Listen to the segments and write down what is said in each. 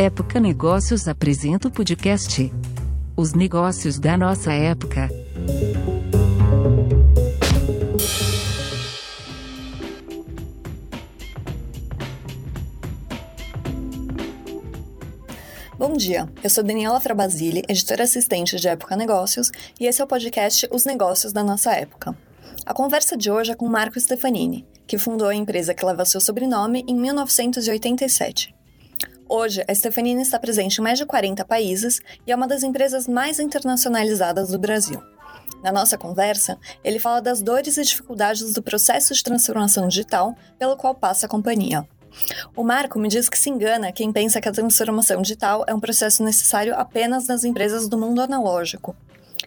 Época Negócios apresenta o podcast Os Negócios da Nossa Época. Bom dia, eu sou Daniela Frabasile, editora assistente de Época Negócios, e esse é o podcast Os Negócios da Nossa Época. A conversa de hoje é com Marco Stefanini, que fundou a empresa que leva seu sobrenome em 1987. Hoje, a Stefanini está presente em mais de 40 países e é uma das empresas mais internacionalizadas do Brasil. Na nossa conversa, ele fala das dores e dificuldades do processo de transformação digital pelo qual passa a companhia. O Marco me diz que se engana quem pensa que a transformação digital é um processo necessário apenas nas empresas do mundo analógico.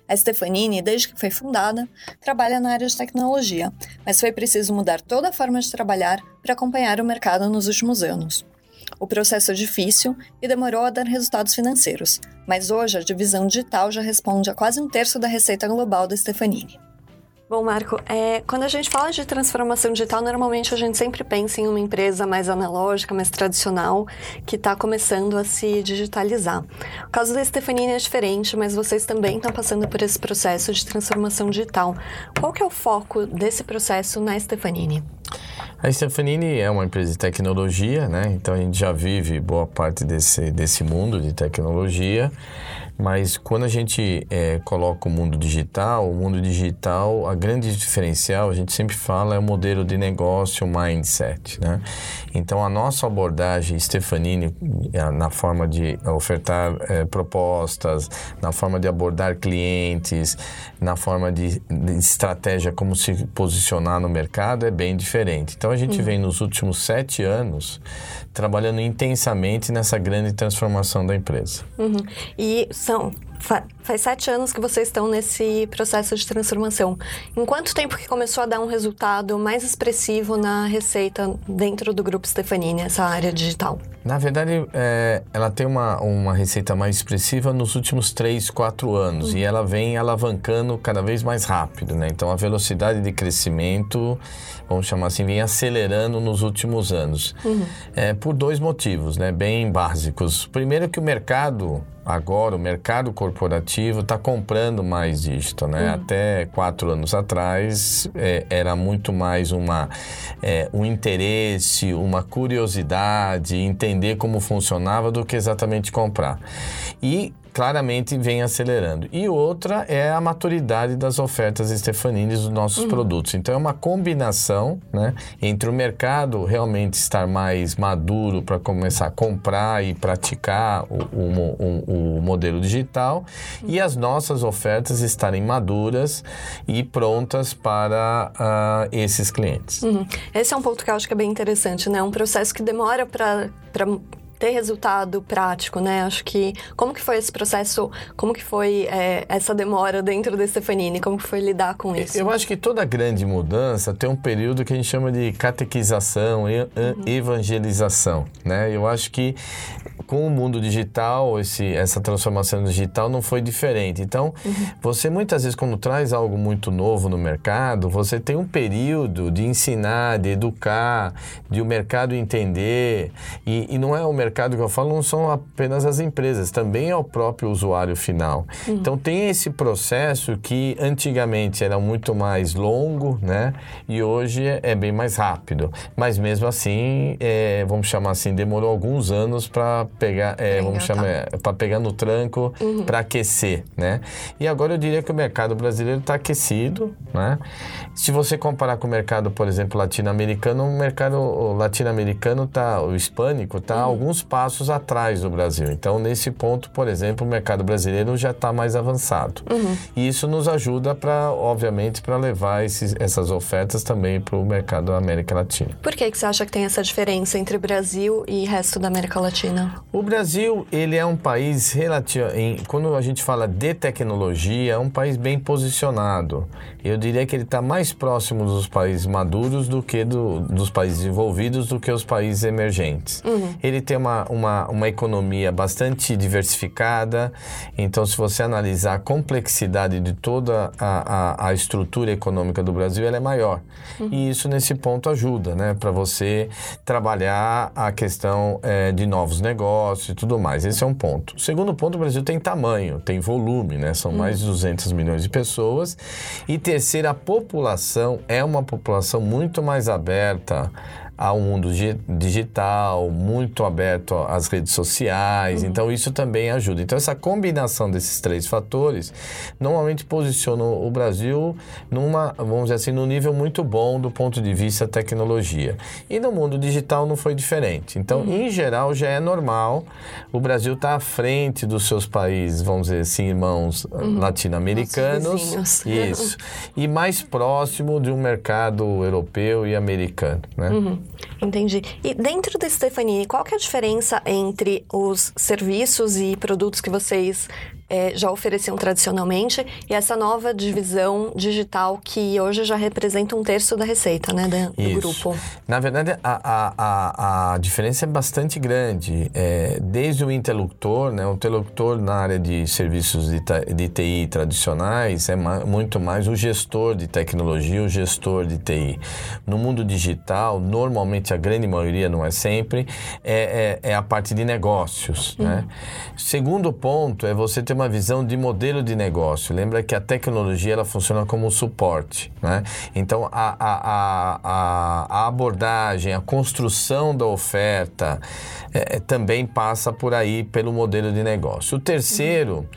A Stefanini, desde que foi fundada, trabalha na área de tecnologia, mas foi preciso mudar toda a forma de trabalhar para acompanhar o mercado nos últimos anos. O processo é difícil e demorou a dar resultados financeiros, mas hoje a divisão digital já responde a quase um terço da receita global da Stefanini. Bom, Marco, é, quando a gente fala de transformação digital, normalmente a gente sempre pensa em uma empresa mais analógica, mais tradicional, que está começando a se digitalizar. O caso da Stefanini é diferente, mas vocês também estão passando por esse processo de transformação digital. Qual que é o foco desse processo na Stefanini? A Stefanini é uma empresa de tecnologia, né? Então a gente já vive boa parte desse, desse mundo de tecnologia. Mas quando a gente é, coloca o mundo digital, o mundo digital, a grande diferencial, a gente sempre fala, é o modelo de negócio, o mindset, né? Então, a nossa abordagem, Stefanini, na forma de ofertar é, propostas, na forma de abordar clientes, na forma de, de, estratégia, como se posicionar no mercado, é bem diferente. Então, a gente uhum. vem nos últimos sete anos trabalhando intensamente nessa grande transformação da empresa. Uhum. E são Fa faz sete anos que vocês estão nesse processo de transformação. Em quanto tempo que começou a dar um resultado mais expressivo na receita dentro do Grupo Stefanini, essa área digital? Na verdade, é, ela tem uma, uma receita mais expressiva nos últimos três, quatro anos. Uhum. E ela vem alavancando cada vez mais rápido, né? Então, a velocidade de crescimento, vamos chamar assim, vem acelerando nos últimos anos. Uhum. É, por dois motivos, né? Bem básicos. Primeiro que o mercado agora o mercado corporativo está comprando mais digital, né? Uhum. Até quatro anos atrás é, era muito mais uma é, um interesse, uma curiosidade, entender como funcionava do que exatamente comprar. E claramente vem acelerando. E outra é a maturidade das ofertas Stefanini dos nossos uhum. produtos. Então é uma combinação né, entre o mercado realmente estar mais maduro para começar a comprar e praticar o, o, o, o modelo digital uhum. e as nossas ofertas estarem maduras e prontas para uh, esses clientes. Uhum. Esse é um ponto que eu acho que é bem interessante, né? Um processo que demora para ter resultado prático, né? Acho que como que foi esse processo, como que foi é, essa demora dentro da Stefanini, como que foi lidar com isso? Eu acho que toda grande mudança tem um período que a gente chama de catequização, uhum. evangelização, né? Eu acho que com o mundo digital, esse, essa transformação digital não foi diferente. Então, uhum. você muitas vezes, quando traz algo muito novo no mercado, você tem um período de ensinar, de educar, de o mercado entender. E, e não é o mercado que eu falo, não são apenas as empresas, também é o próprio usuário final. Uhum. Então, tem esse processo que antigamente era muito mais longo, né? E hoje é bem mais rápido. Mas mesmo assim, é, vamos chamar assim, demorou alguns anos para pegar, é, vamos chamar, é, para pegar no tranco, uhum. para aquecer, né? E agora eu diria que o mercado brasileiro está aquecido, né? Se você comparar com o mercado, por exemplo, latino-americano, o mercado latino-americano tá, o hispânico está uhum. alguns passos atrás do Brasil. Então, nesse ponto, por exemplo, o mercado brasileiro já está mais avançado. Uhum. E isso nos ajuda para, obviamente, para levar esses, essas ofertas também para o mercado da América Latina. Por que, que você acha que tem essa diferença entre Brasil e resto da América Latina? O Brasil, ele é um país relativo, em, quando a gente fala de tecnologia, é um país bem posicionado. Eu diria que ele está mais próximo dos países maduros do que do, dos países desenvolvidos do que os países emergentes. Uhum. Ele tem uma, uma, uma economia bastante diversificada, então se você analisar a complexidade de toda a, a, a estrutura econômica do Brasil, ela é maior. Uhum. E isso nesse ponto ajuda, né, para você trabalhar a questão é, de novos negócios e tudo mais. Esse é um ponto. O segundo ponto, o Brasil tem tamanho, tem volume, né? São mais de 200 milhões de pessoas. E terceiro, a população é uma população muito mais aberta ao mundo digital, muito aberto às redes sociais, uhum. então isso também ajuda. Então essa combinação desses três fatores normalmente posiciona o Brasil numa, vamos dizer assim, num nível muito bom do ponto de vista tecnologia. E no mundo digital não foi diferente. Então, uhum. em geral, já é normal o Brasil estar tá à frente dos seus países, vamos dizer assim, irmãos uhum. latino-americanos. Isso. e mais próximo de um mercado europeu e americano, né? Uhum. Entendi. E dentro da Stefanini, qual que é a diferença entre os serviços e produtos que vocês é, já ofereciam tradicionalmente e essa nova divisão digital que hoje já representa um terço da receita né, do, do grupo. Na verdade, a, a, a, diferença é bastante grande. É, desde o interlocutor, né, o interlocutor na área de serviços de, de TI tradicionais é ma muito mais o gestor de tecnologia, o gestor de TI. No mundo digital, normalmente a grande maioria, não é sempre, é, é, é a parte de negócios. Né? Uhum. Né? Segundo ponto é você ter uma uma visão de modelo de negócio. Lembra que a tecnologia ela funciona como um suporte. Né? Então, a, a, a, a abordagem, a construção da oferta é, também passa por aí pelo modelo de negócio. O terceiro,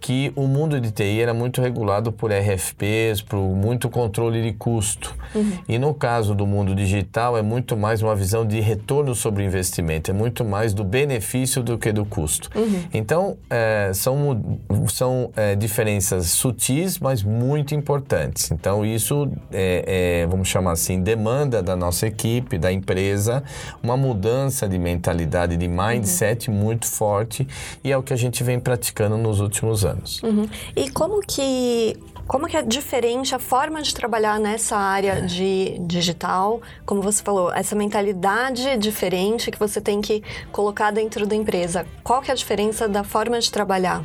que o mundo de TI era muito regulado por RFPs, por muito controle de custo. Uhum. E no caso do mundo digital, é muito mais uma visão de retorno sobre investimento, é muito mais do benefício do que do custo. Uhum. Então, é, são são é, diferenças sutis, mas muito importantes. Então, isso, é, é, vamos chamar assim, demanda da nossa equipe, da empresa, uma mudança de mentalidade, de mindset uhum. muito forte e é o que a gente vem praticando nos últimos anos. Uhum. E como que como que é diferente a forma de trabalhar nessa área de digital? Como você falou, essa mentalidade diferente que você tem que colocar dentro da empresa. Qual que é a diferença da forma de trabalhar?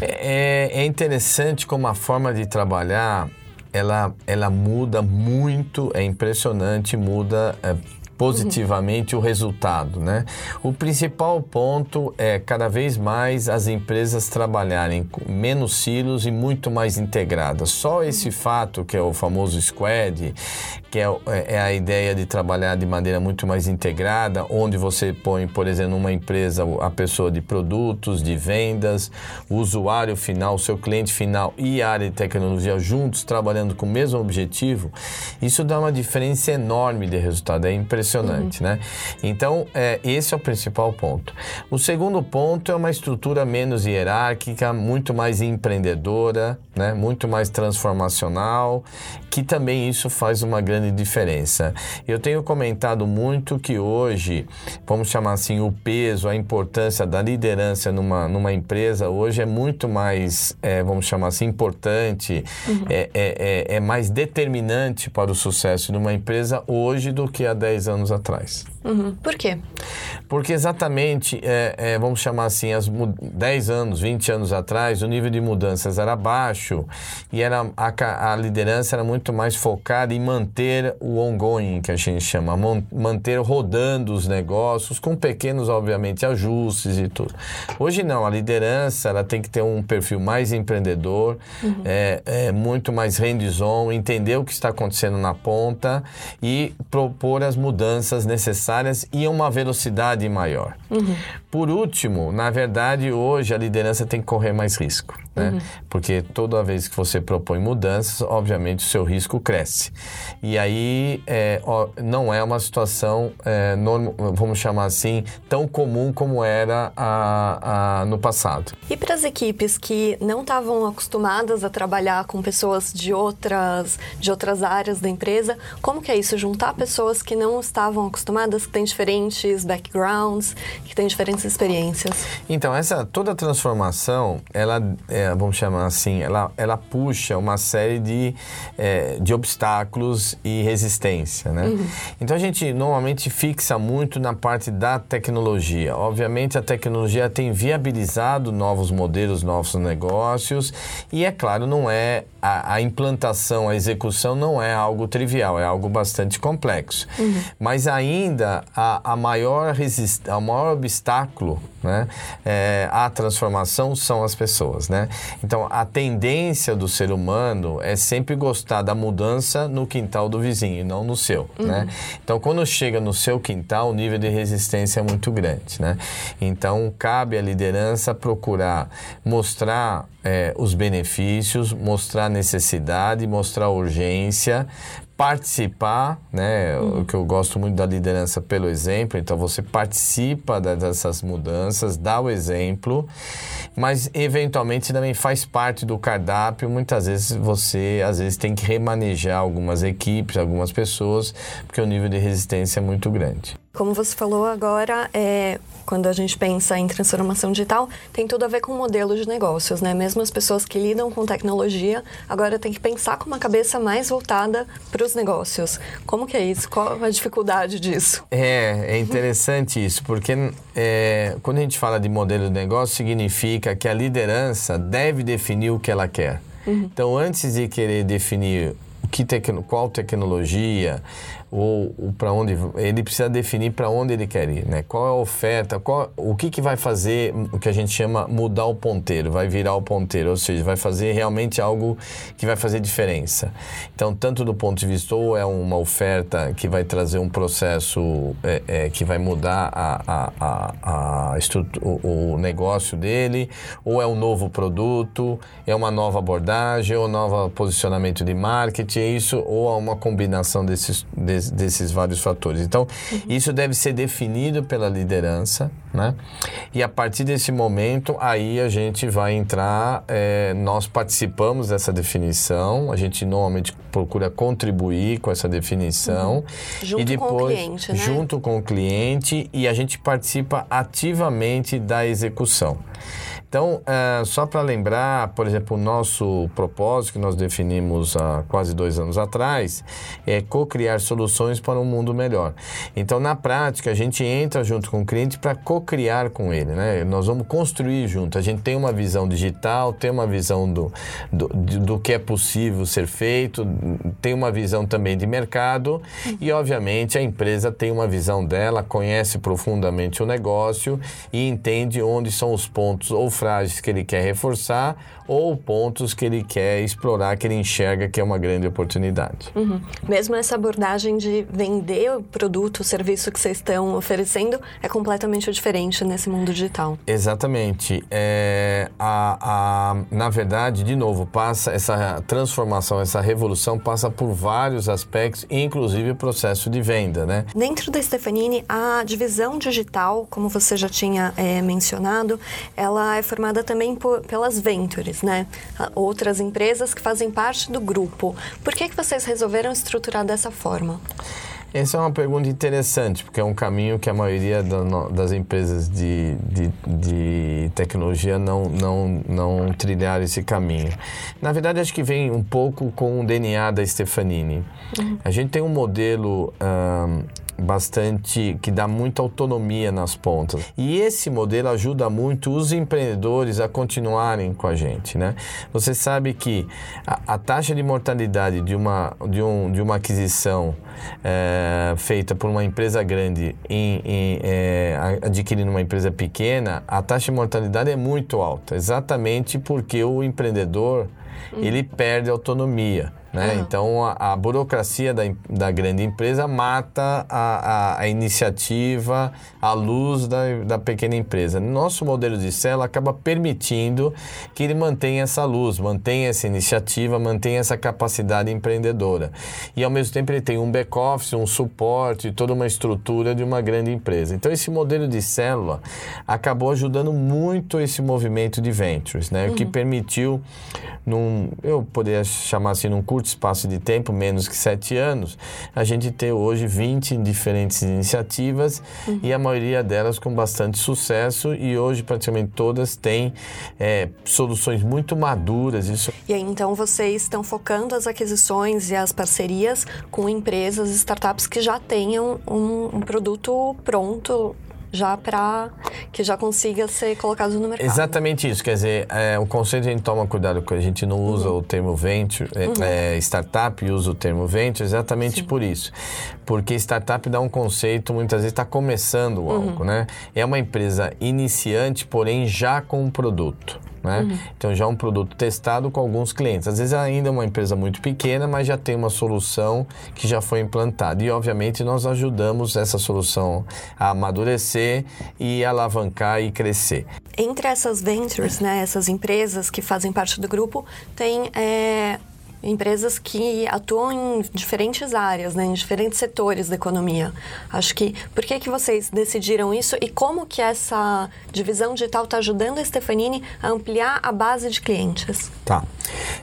É, é interessante como a forma de trabalhar ela, ela muda muito, é impressionante, muda é, positivamente uhum. o resultado, né? O principal ponto é cada vez mais as empresas trabalharem com menos silos e muito mais integradas. Só esse fato, que é o famoso squad, que é, é, a ideia de trabalhar de maneira muito mais integrada, onde você põe, por exemplo, numa empresa a pessoa de produtos, de vendas, o usuário final, o seu cliente final e a área de tecnologia juntos trabalhando com o mesmo objetivo, isso dá uma diferença enorme de resultado. É impressionante impressionante, uhum. né? Então, é, esse é o principal ponto. O segundo ponto é uma estrutura menos hierárquica, muito mais empreendedora, né? Muito mais transformacional, que também isso faz uma grande diferença. Eu tenho comentado muito que hoje, vamos chamar assim, o peso, a importância da liderança numa, numa empresa hoje é muito mais, é, vamos chamar assim, importante, uhum. é, é, é, é mais determinante para o sucesso de uma empresa hoje do que há 10 anos atrás. Uhum. Por quê? Porque exatamente, é, é, vamos chamar assim, as 10 anos, 20 anos atrás, o nível de mudanças era baixo e era, a, a liderança era muito mais focada em manter o ongoing, que a gente chama, manter rodando os negócios, com pequenos, obviamente, ajustes e tudo. Hoje não, a liderança ela tem que ter um perfil mais empreendedor, uhum. é, é, muito mais hands-on, entender o que está acontecendo na ponta e propor as mudanças necessárias necessárias e uma velocidade maior. Uhum. Por último, na verdade, hoje a liderança tem que correr mais risco, né? Uhum. Porque toda vez que você propõe mudanças, obviamente o seu risco cresce. E aí é, ó, não é uma situação, é, norm, vamos chamar assim, tão comum como era a, a, no passado. E para as equipes que não estavam acostumadas a trabalhar com pessoas de outras, de outras áreas da empresa, como que é isso? Juntar pessoas que não estavam acostumadas, que têm diferentes backgrounds, que têm diferentes experiências? Então, essa toda transformação, ela, é, vamos chamar assim, ela ela, puxa uma série de, é, de obstáculos e resistência, né? Uhum. Então a gente normalmente fixa muito na parte da tecnologia. Obviamente a tecnologia tem viabilizado novos modelos, novos negócios e é claro não é a, a implantação, a execução não é algo trivial, é algo bastante complexo. Uhum. Mas ainda a, a maior resist, o maior obstáculo né, é, à transformação são as pessoas, né? Então a tendência do ser humano é sempre gostar da mudança no quintal do vizinho, não no seu, uhum. né? Então quando chega no seu quintal, o nível de resistência é muito grande, né? Então cabe à liderança procurar mostrar é, os benefícios, mostrar necessidade, mostrar urgência, participar, né? Uhum. O que eu gosto muito da liderança pelo exemplo. Então você participa dessas mudanças, dá o exemplo, mas eventualmente também faz parte do cardápio. Muitas vezes você, às vezes, tem que remanejar algumas equipes, algumas pessoas, porque o nível de resistência é muito grande. Como você falou agora, é, quando a gente pensa em transformação digital, tem tudo a ver com o modelo de negócios, né? Mesmo as pessoas que lidam com tecnologia, agora tem que pensar com uma cabeça mais voltada para os negócios. Como que é isso? Qual a dificuldade disso? É, é interessante isso, porque é, quando a gente fala de modelo de negócio, significa que a liderança deve definir o que ela quer. Uhum. Então, antes de querer definir que tecno, qual tecnologia, ou, ou para onde ele precisa definir para onde ele quer ir, né? Qual é a oferta, qual, o que, que vai fazer o que a gente chama mudar o ponteiro, vai virar o ponteiro, ou seja, vai fazer realmente algo que vai fazer diferença. Então, tanto do ponto de vista ou é uma oferta que vai trazer um processo é, é, que vai mudar a, a, a, o, o negócio dele, ou é um novo produto, é uma nova abordagem, ou novo posicionamento de marketing, é isso, ou é uma combinação desses, desses desses vários fatores. Então, uhum. isso deve ser definido pela liderança, né? E a partir desse momento, aí a gente vai entrar, é, nós participamos dessa definição, a gente normalmente procura contribuir com essa definição. Uhum. Junto e depois, com o cliente, né? Junto com o cliente e a gente participa ativamente da execução. Então, é, só para lembrar, por exemplo, o nosso propósito que nós definimos há quase dois anos atrás é co-criar soluções para um mundo melhor. Então, na prática, a gente entra junto com o cliente para co-criar com ele, né? Nós vamos construir junto. A gente tem uma visão digital, tem uma visão do, do, do que é possível ser feito, tem uma visão também de mercado e, obviamente, a empresa tem uma visão dela, conhece profundamente o negócio e entende onde são os pontos ou frágeis que ele quer reforçar ou pontos que ele quer explorar, que ele enxerga que é uma grande oportunidade. Uhum. Mesmo essa abordagem de vender o produto, o serviço que vocês estão oferecendo é completamente diferente nesse mundo digital. Exatamente. É, a, a, na verdade, de novo, passa essa transformação, essa revolução passa por vários aspectos, inclusive o processo de venda, né? Dentro da Stefanini, a divisão digital, como você já tinha é, mencionado, ela é formada também por, pelas ventures, né? Outras empresas que fazem parte do grupo. Por que, que vocês resolveram estruturar dessa forma? Essa é uma pergunta interessante, porque é um caminho que a maioria das empresas de, de, de, tecnologia não, não, não trilharam esse caminho. Na verdade, acho que vem um pouco com o DNA da Stefanini. Uhum. A gente tem um modelo bastante que dá muita autonomia nas pontas. E esse modelo ajuda muito os empreendedores a continuarem com a gente, né? Você sabe que a, a taxa de mortalidade de uma, de um, de uma aquisição é, feita por uma empresa grande em, em é, adquirindo uma empresa pequena, a taxa de mortalidade é muito alta, exatamente porque o empreendedor hum. ele perde autonomia. Né? Uhum. Então, a, a, burocracia da, da grande empresa mata a, a, a iniciativa, a luz da, da pequena empresa. Nosso modelo de célula acaba permitindo que ele mantenha essa luz, mantenha essa iniciativa, mantenha essa capacidade empreendedora. E, ao mesmo tempo, ele tem um back-office, um suporte, toda uma estrutura de uma grande empresa. Então, esse modelo de célula acabou ajudando muito esse movimento de ventures, né? Uhum. o que uhum. permitiu, num, eu poderia chamar assim, num curto curto espaço de tempo, menos que sete anos, a gente tem hoje 20 diferentes iniciativas uhum. e a maioria delas com bastante sucesso e hoje praticamente todas têm é, soluções muito maduras. Isso... E aí, então vocês estão focando as aquisições e as parcerias com empresas, startups que já tenham um, um produto pronto já para que já consiga ser colocado no mercado. Exatamente isso, quer dizer, é, o conceito a gente toma cuidado com a gente não usa uhum. o termo venture, é, uhum. é, startup usa o termo venture exatamente Sim. por isso, porque startup dá um conceito muitas vezes está começando uhum. algo, uhum. né? É uma empresa iniciante, porém já com um produto. Né? Uhum. Então já é um produto testado com alguns clientes. Às vezes ainda é uma empresa muito pequena, mas já tem uma solução que já foi implantada. E obviamente nós ajudamos essa solução a amadurecer e alavancar e crescer. Entre essas ventures, né, essas empresas que fazem parte do grupo, tem é empresas que atuam em diferentes áreas, né, em diferentes setores da economia. Acho que por que que vocês decidiram isso e como que essa divisão digital está ajudando a Stefanini a ampliar a base de clientes? Tá.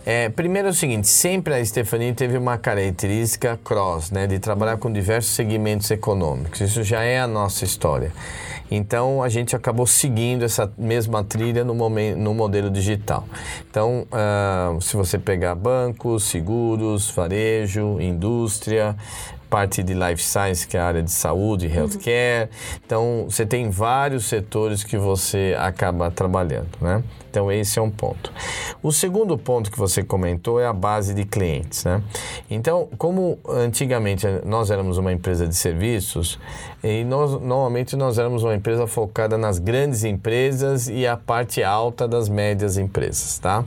É, primeiro é o seguinte, sempre a Stefanini teve uma característica cross, né, de trabalhar com diversos segmentos econômicos. Isso já é a nossa história. Então a gente acabou seguindo essa mesma trilha no, momento, no modelo digital. Então, uh, se você pegar bancos, seguros, varejo, indústria, parte de life science, que é a área de saúde, uhum. healthcare. Uhum. Então, você tem vários setores que você acaba trabalhando, né? Então, esse é um ponto. O segundo ponto que você comentou é a base de clientes, né? Então, como antigamente nós éramos uma empresa de serviços, e nós, normalmente nós éramos uma empresa focada nas grandes empresas e a parte alta das médias empresas, tá?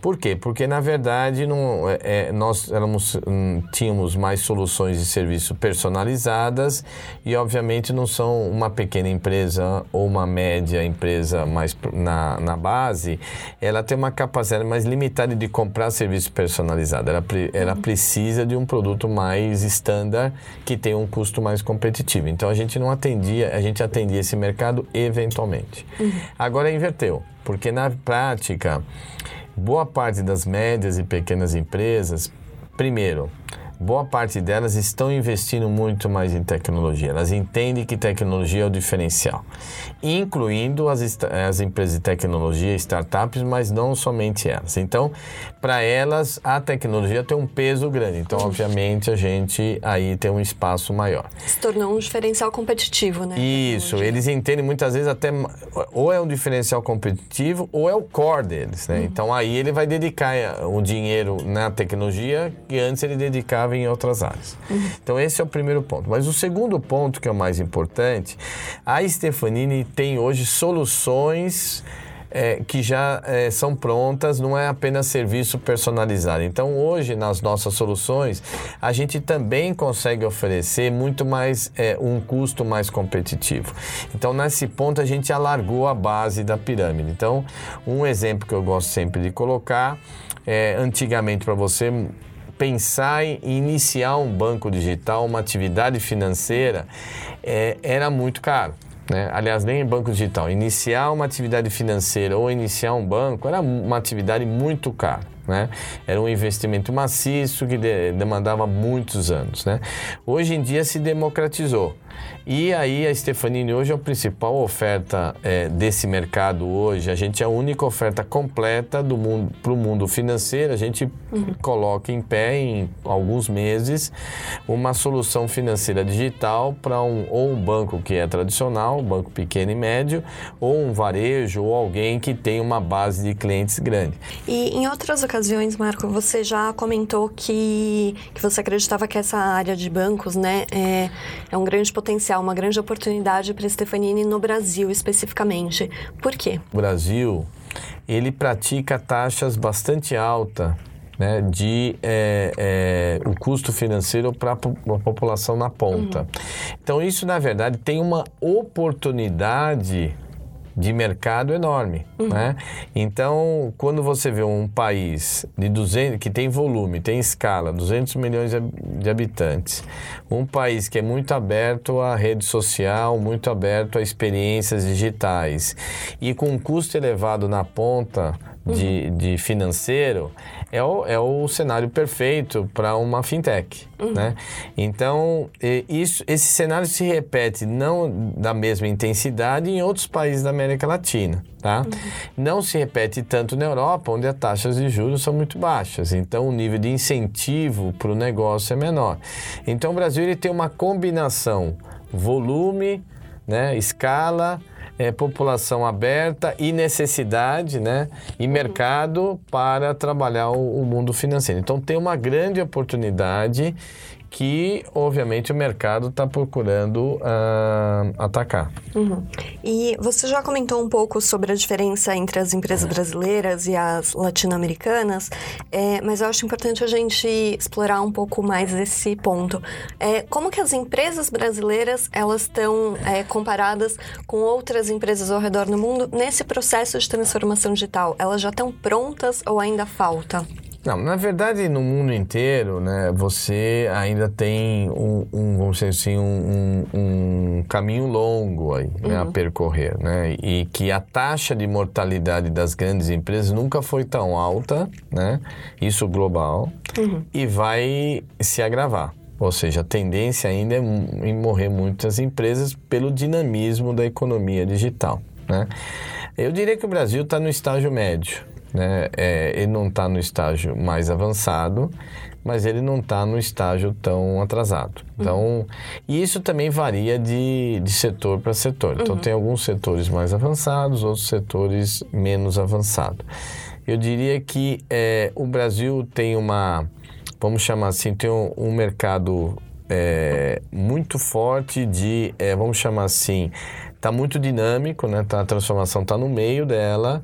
Por quê? Porque, na verdade, não, é, é nós éramos, hum, tínhamos mais soluções de serviço personalizadas e, obviamente, não são uma pequena empresa ou uma média empresa mais na, na base, base, ela tem uma capacidade mais limitada de comprar serviço personalizado. Ela, ela uhum. precisa de um produto mais estándar que tem um custo mais competitivo. Então a gente não atendia, a gente atendia esse mercado eventualmente. Uhum. Agora inverteu, porque na prática, boa parte das médias e pequenas empresas, primeiro, boa parte delas estão investindo muito mais em tecnologia. Elas entendem que tecnologia é o diferencial, incluindo as, as empresas de tecnologia, startups, mas não somente elas. Então, para elas, a tecnologia tem um peso grande. Então, obviamente, a gente aí tem um espaço maior. Se tornou um diferencial competitivo, né? Isso, eles entendem muitas vezes até ou é um diferencial competitivo ou é o core deles, né? Uhum. Então, aí ele vai dedicar eh, o dinheiro na tecnologia que antes ele dedicava em outras áreas. Então, esse é o primeiro ponto. Mas o segundo ponto, que é o mais importante, a Stefanini tem hoje soluções. É, que já é, são prontas, não é apenas serviço personalizado. Então, hoje, nas nossas soluções, a gente também consegue oferecer muito mais, é, um custo mais competitivo. Então, nesse ponto, a gente alargou a base da pirâmide. Então, um exemplo que eu gosto sempre de colocar é, antigamente, para você pensar em iniciar um banco digital, uma atividade financeira, é, era muito caro. Né? Aliás, nem em banco digital. Iniciar uma atividade financeira ou iniciar um banco era uma atividade muito cara. Né? Era um investimento maciço que de, demandava muitos anos. Né? Hoje em dia se democratizou. E aí a Stefanini hoje é a principal oferta é, desse mercado hoje. A gente é a única oferta completa do mundo para o mundo financeiro. A gente uhum. coloca em pé em alguns meses uma solução financeira digital para um ou um banco que é tradicional, um banco pequeno e médio, ou um varejo ou alguém que tem uma base de clientes grande. E em outras ocasiões, Marco, você já comentou que, que você acreditava que essa área de bancos, né, é, é um grande potencial uma grande oportunidade para Stefanini no Brasil especificamente. Por quê? O Brasil, ele pratica taxas bastante altas né, de é, é, o custo financeiro para a população na ponta. Uhum. Então, isso, na verdade, tem uma oportunidade de mercado enorme, uhum. né? Então, quando você vê um país de 200, que tem volume, tem escala, 200 milhões de habitantes, um país que é muito aberto à rede social, muito aberto a experiências digitais e com um custo elevado na ponta, de, de financeiro é o, é o cenário perfeito para uma fintech. Uhum. Né? Então, isso, esse cenário se repete não da mesma intensidade em outros países da América Latina. Tá? Uhum. Não se repete tanto na Europa, onde as taxas de juros são muito baixas. Então, o nível de incentivo para o negócio é menor. Então, o Brasil ele tem uma combinação volume, né, escala é, população aberta e necessidade, né? E mercado para trabalhar o, o mundo financeiro. Então tem uma grande oportunidade que, obviamente, o mercado está procurando uh, atacar. Uhum. E você já comentou um pouco sobre a diferença entre as empresas brasileiras e as latino-americanas, é, mas eu acho importante a gente explorar um pouco mais esse ponto. É, como que as empresas brasileiras elas estão é, comparadas com outras empresas ao redor do mundo nesse processo de transformação digital? Elas já estão prontas ou ainda falta? Não, na verdade, no mundo inteiro, né, você ainda tem um, um vamos dizer assim, um, um, um caminho longo aí, uhum. né, a uhum. percorrer, né, e que a taxa de mortalidade das grandes empresas nunca foi tão alta, né, isso global, uhum. e vai se agravar. Ou seja, a tendência ainda é em morrer muitas empresas pelo dinamismo da economia digital, né. Eu diria que o Brasil está no estágio médio, né? É, ele não está no estágio mais avançado, mas ele não está no estágio tão atrasado. Então, uhum. e isso também varia de, de setor para setor. Então, uhum. tem alguns setores mais avançados, outros setores menos avançados. Eu diria que é, o Brasil tem uma, vamos chamar assim, tem um, um mercado é, muito forte de, é, vamos chamar assim, está muito dinâmico, né? Tá, a transformação está no meio dela.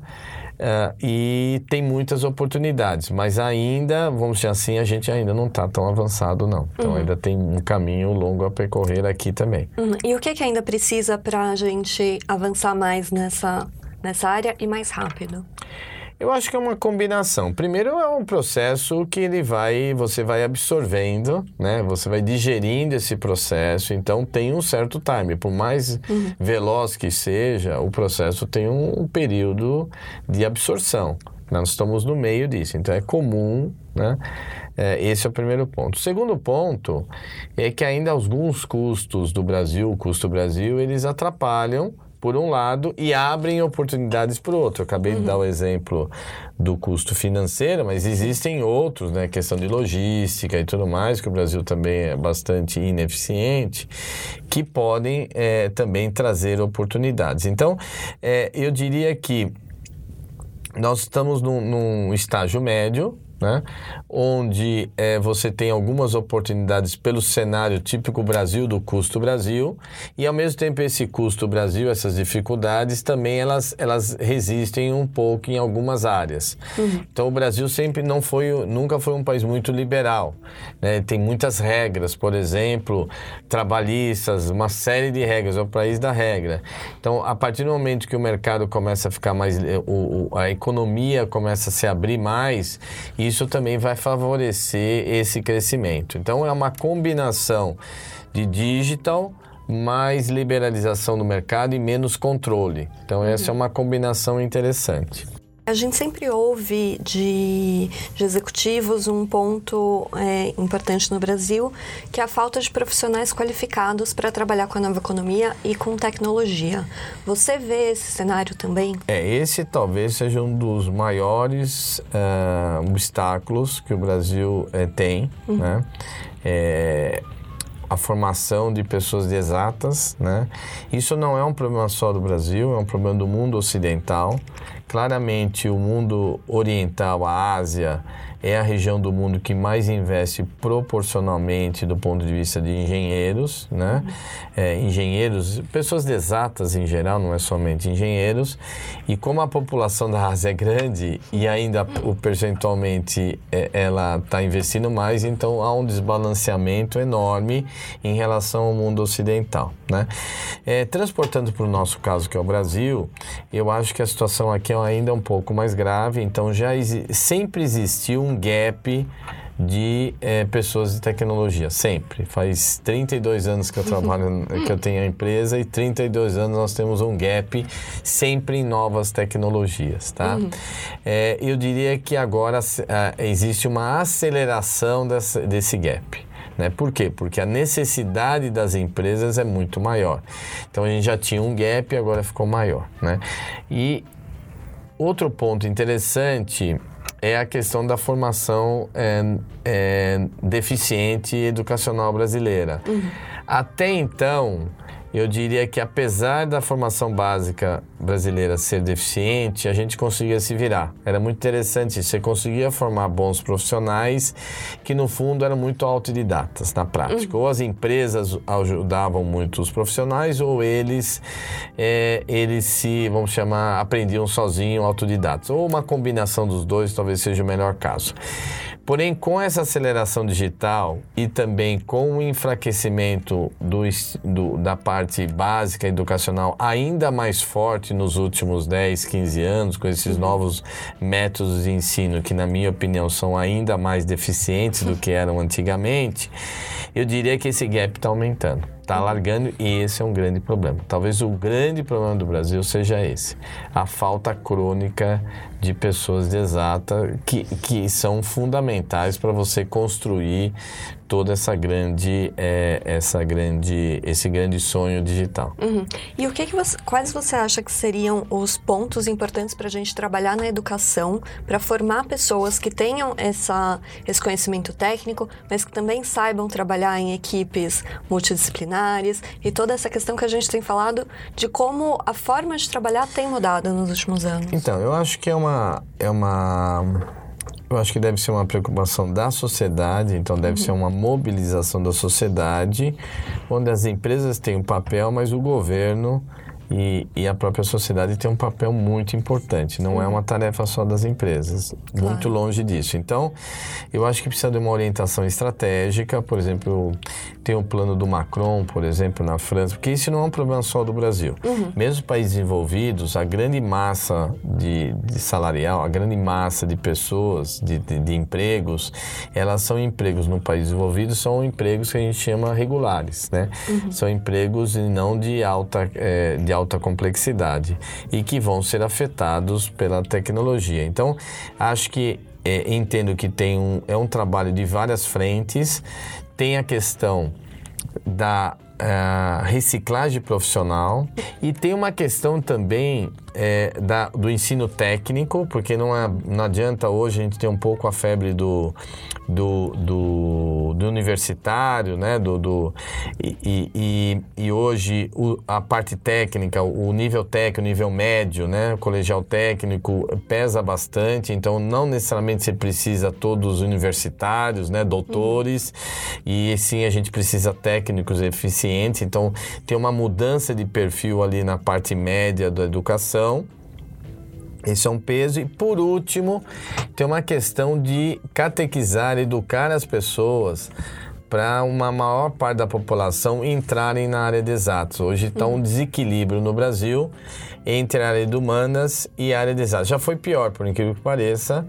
Uh, e tem muitas oportunidades, mas ainda, vamos dizer assim, a gente ainda não está tão avançado, não. Então uhum. ainda tem um caminho longo a percorrer aqui também. Uhum. E o que, que ainda precisa para a gente avançar mais nessa, nessa área e mais rápido? Eu acho que é uma combinação. Primeiro é um processo que ele vai, você vai absorvendo, né? Você vai digerindo esse processo, então tem um certo time. Por mais uhum. veloz que seja, o processo tem um período de absorção. Nós estamos no meio disso, então é comum, né? É, esse é o primeiro ponto. O segundo ponto é que ainda alguns custos do Brasil, o custo Brasil, eles atrapalham por um lado e abrem oportunidades por outro. Eu acabei uhum. de dar o exemplo do custo financeiro, mas existem outros, né? Questão de logística e tudo mais, que o Brasil também é bastante ineficiente, que podem é, também trazer oportunidades. Então, é, eu diria que nós estamos num, num estágio médio, né? onde é, você tem algumas oportunidades pelo cenário típico Brasil do custo Brasil e ao mesmo tempo esse custo Brasil, essas dificuldades também elas, elas resistem um pouco em algumas áreas. Uhum. Então o Brasil sempre não foi, nunca foi um país muito liberal, né? tem muitas regras, por exemplo, trabalhistas, uma série de regras, é o país da regra. Então a partir do momento que o mercado começa a ficar mais, o, a economia começa a se abrir mais, isso também vai favorecer esse crescimento. Então, é uma combinação de digital mais liberalização do mercado e menos controle. Então, essa é uma combinação interessante. A gente sempre ouve de, de executivos um ponto é, importante no Brasil, que é a falta de profissionais qualificados para trabalhar com a nova economia e com tecnologia. Você vê esse cenário também? É, esse talvez seja um dos maiores uh, obstáculos que o Brasil uh, tem, uhum. né? É, a formação de pessoas de exatas, né? Isso não é um problema só do Brasil, é um problema do mundo ocidental. Claramente, o mundo oriental, a Ásia, é a região do mundo que mais investe proporcionalmente do ponto de vista de engenheiros, né? É, engenheiros, pessoas exatas em geral, não é somente engenheiros. E como a população da Ásia é grande e ainda o percentualmente é, ela está investindo mais, então há um desbalanceamento enorme em relação ao mundo ocidental, né? É, transportando para o nosso caso que é o Brasil, eu acho que a situação aqui é ainda um pouco mais grave. Então já sempre existiu um um gap de é, pessoas de tecnologia, sempre. Faz 32 anos que eu trabalho, que eu tenho a empresa e 32 anos nós temos um gap sempre em novas tecnologias, tá? Uhum. É, eu diria que agora existe uma aceleração dessa, desse gap. Né? Por quê? Porque a necessidade das empresas é muito maior. Então a gente já tinha um gap e agora ficou maior. Né? E outro ponto interessante é a questão da formação é, é, deficiente educacional brasileira. Uhum. Até então, eu diria que apesar da formação básica brasileira ser deficiente, a gente conseguia se virar. Era muito interessante, você conseguia formar bons profissionais que no fundo eram muito autodidatas na prática. Uhum. Ou as empresas ajudavam muito os profissionais, ou eles é, eles se, vamos chamar, aprendiam sozinhos, autodidatas. Ou uma combinação dos dois talvez seja o melhor caso. Porém, com essa aceleração digital e também com o enfraquecimento do, do, da parte básica educacional ainda mais forte nos últimos 10, 15 anos, com esses novos métodos de ensino que, na minha opinião, são ainda mais deficientes do que eram antigamente, eu diria que esse gap está aumentando está largando e esse é um grande problema. Talvez o grande problema do Brasil seja esse: a falta crônica de pessoas de exata que, que são fundamentais para você construir toda essa grande, é, essa grande, esse grande sonho digital. Uhum. E o que, que você, quais você acha que seriam os pontos importantes para a gente trabalhar na educação para formar pessoas que tenham essa, esse conhecimento técnico, mas que também saibam trabalhar em equipes multidisciplinares e toda essa questão que a gente tem falado de como a forma de trabalhar tem mudado nos últimos anos? Então, eu acho que é uma é uma eu acho que deve ser uma preocupação da sociedade, então deve uhum. ser uma mobilização da sociedade, onde as empresas têm um papel, mas o governo e, e, a própria sociedade tem um papel muito importante. Não é uma tarefa só das empresas, claro. muito longe disso. Então, eu acho que precisa de uma orientação estratégica. Por exemplo, tem o plano do Macron, por exemplo, na França, porque isso não é um problema só do Brasil. Uhum. Mesmo países desenvolvidos, a grande massa de, de salarial, a grande massa de pessoas, de, de, de, empregos, elas são empregos no país desenvolvido, são empregos que a gente chama regulares, né? Uhum. São empregos e não de alta, é, de alta complexidade e que vão ser afetados pela tecnologia. Então, acho que é, entendo que tem um, é um trabalho de várias frentes, tem a questão da uh, reciclagem profissional e tem uma questão também é, da, do ensino técnico, porque não, é, não adianta hoje a gente ter um pouco a febre do, do, do, do universitário, né? Do, do, e, e, e hoje o, a parte técnica, o nível técnico, o nível médio, né? O colegial técnico pesa bastante, então não necessariamente você precisa todos universitários, né? Doutores, uhum. e sim a gente precisa técnicos eficientes, então tem uma mudança de perfil ali na parte média da educação educação. Esse é um peso. E por último, tem uma questão de catequizar, educar as pessoas para uma maior parte da população entrarem na área de exatos. Hoje está um uhum. desequilíbrio no Brasil entre a área de humanas e a área de exatas. Já foi pior, por incrível que pareça.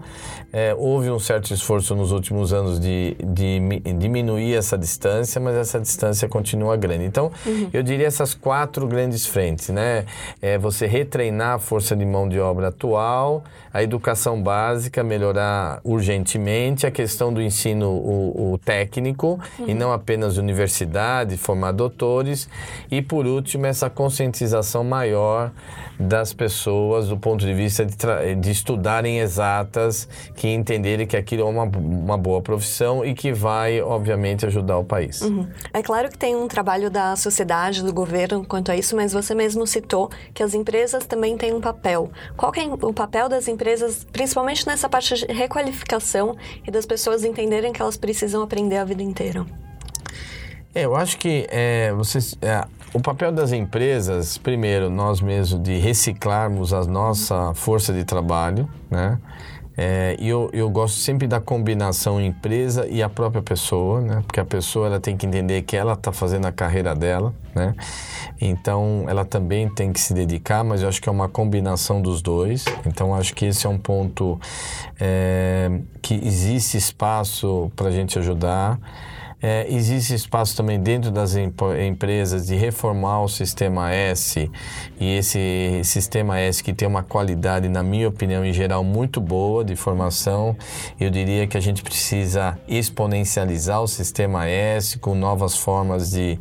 É, houve um certo esforço nos últimos anos de, de, diminuir essa distância, mas essa distância continua grande. Então, uhum. eu diria essas quatro grandes frentes, né? É você retreinar a força de mão de obra atual, a educação básica, melhorar urgentemente, a questão do ensino o, o técnico, e não apenas universidade, formar doutores, e por último, essa conscientização maior das pessoas do ponto de vista de, de estudarem exatas, que entenderem que aquilo é uma, uma boa profissão e que vai, obviamente, ajudar o país. Uhum. É claro que tem um trabalho da sociedade, do governo quanto a isso, mas você mesmo citou que as empresas também têm um papel. Qual é o papel das empresas, principalmente nessa parte de requalificação e das pessoas entenderem que elas precisam aprender a vida inteira? É, eu acho que é, vocês, é, o papel das empresas, primeiro, nós mesmos de reciclarmos a nossa força de trabalho, né? É, e eu, eu gosto sempre da combinação empresa e a própria pessoa, né? Porque a pessoa ela tem que entender que ela está fazendo a carreira dela, né? Então ela também tem que se dedicar, mas eu acho que é uma combinação dos dois. Então acho que esse é um ponto é, que existe espaço para a gente ajudar. É, existe espaço também dentro das empresas de reformar o sistema S e esse sistema S que tem uma qualidade, na minha opinião, em geral, muito boa de formação. Eu diria que a gente precisa exponencializar o sistema S com novas formas de,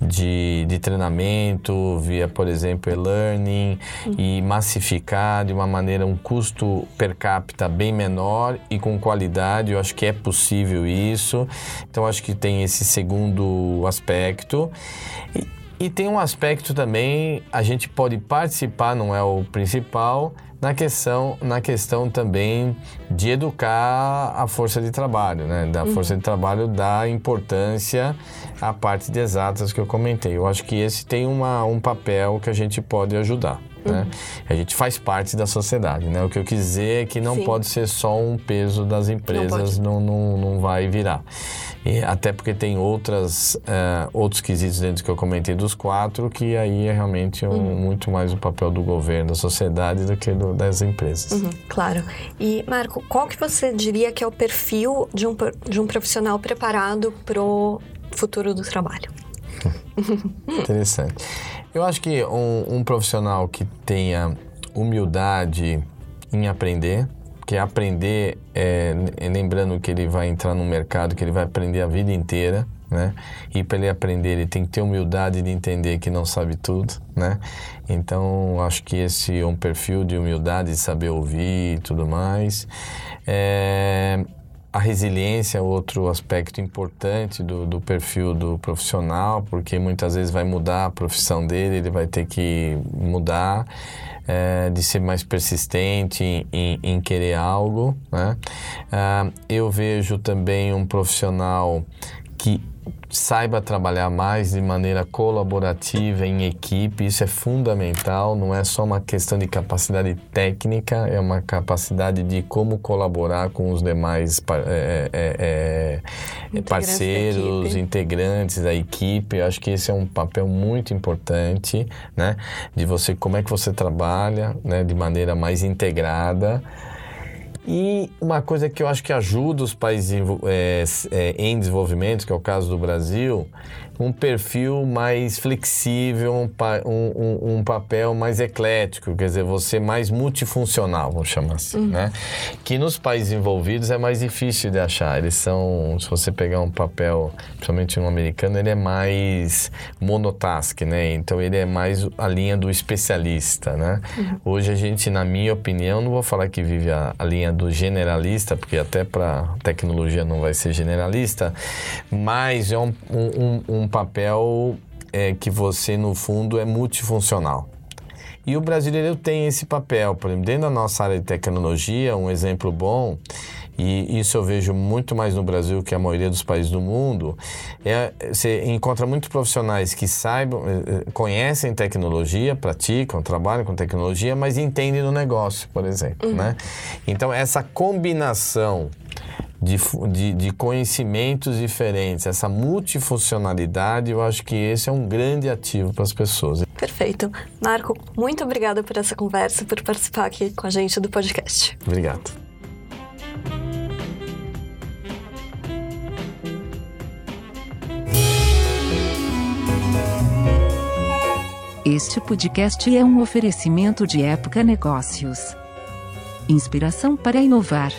de, de treinamento, via, por exemplo, e-learning uhum. e massificar de uma maneira um custo per capita bem menor e com qualidade. Eu acho que é possível isso. Então, acho que tem esse segundo aspecto. E, e tem um aspecto também, a gente pode participar, não é o principal, na questão, na questão também de educar a força de trabalho, né? Da uhum. força de trabalho da importância à parte de exatas que eu comentei. Eu acho que esse tem uma, um papel que a gente pode ajudar. Né? Uhum. A gente faz parte da sociedade, né? O que eu quis dizer é que não Sim. pode ser só um peso das empresas, não, não, não, não vai virar. E até porque tem outras, uh, outros quesitos dentro que eu comentei dos quatro, que aí é realmente um, uhum. muito mais o papel do governo, da sociedade, do que do, das empresas. Uhum, claro. E, Marco, qual que você diria que é o perfil de um, de um profissional preparado para o futuro do trabalho? Interessante. Eu acho que um, um profissional que tenha humildade em aprender, que aprender, é, lembrando que ele vai entrar no mercado, que ele vai aprender a vida inteira, né? E para ele aprender, ele tem que ter humildade de entender que não sabe tudo, né? Então, acho que esse é um perfil de humildade, de saber ouvir e tudo mais. É, a resiliência é outro aspecto importante do, do, perfil do profissional, porque muitas vezes vai mudar a profissão dele, ele vai ter que mudar é, de ser mais persistente em, em, querer algo. Né? Ah, eu vejo também um profissional que saiba trabalhar mais de maneira colaborativa em equipe, isso é fundamental, não é só uma questão de capacidade técnica, é uma capacidade de como colaborar com os demais é, é, é, parceiros, da integrantes da equipe. Eu acho que esse é um papel muito importante, né? De você, como é que você trabalha, né? De maneira mais integrada. E uma coisa que eu acho que ajuda os países é, é, em desenvolvimento, que é o caso do Brasil, um perfil mais flexível, um, um, um, papel mais eclético, quer dizer, você mais multifuncional, vamos chamar assim, uhum. né? Que nos países envolvidos é mais difícil de achar. Eles são, se você pegar um papel, principalmente no americano, ele é mais monotask, né? Então ele é mais a linha do especialista, né? Uhum. Hoje a gente, na minha opinião, não vou falar que vive a, a linha do generalista, porque até para tecnologia não vai ser generalista, mas é um, um, um papel é, que você, no fundo, é multifuncional. E o brasileiro tem esse papel. Por exemplo, dentro da nossa área de tecnologia, um exemplo bom, e isso eu vejo muito mais no Brasil que a maioria dos países do mundo, é, você encontra muitos profissionais que saibam, é, é, conhecem tecnologia, praticam, trabalham com tecnologia, mas entendem do negócio, por exemplo. Uhum. Né? Então, essa combinação de, de, de, conhecimentos diferentes, essa multifuncionalidade, eu acho que esse é um grande ativo para as pessoas. Perfeito. Marco, muito obrigada por essa conversa, por participar aqui com a gente do podcast. Obrigado. Este podcast é um oferecimento de Época Negócios. Inspiração para inovar.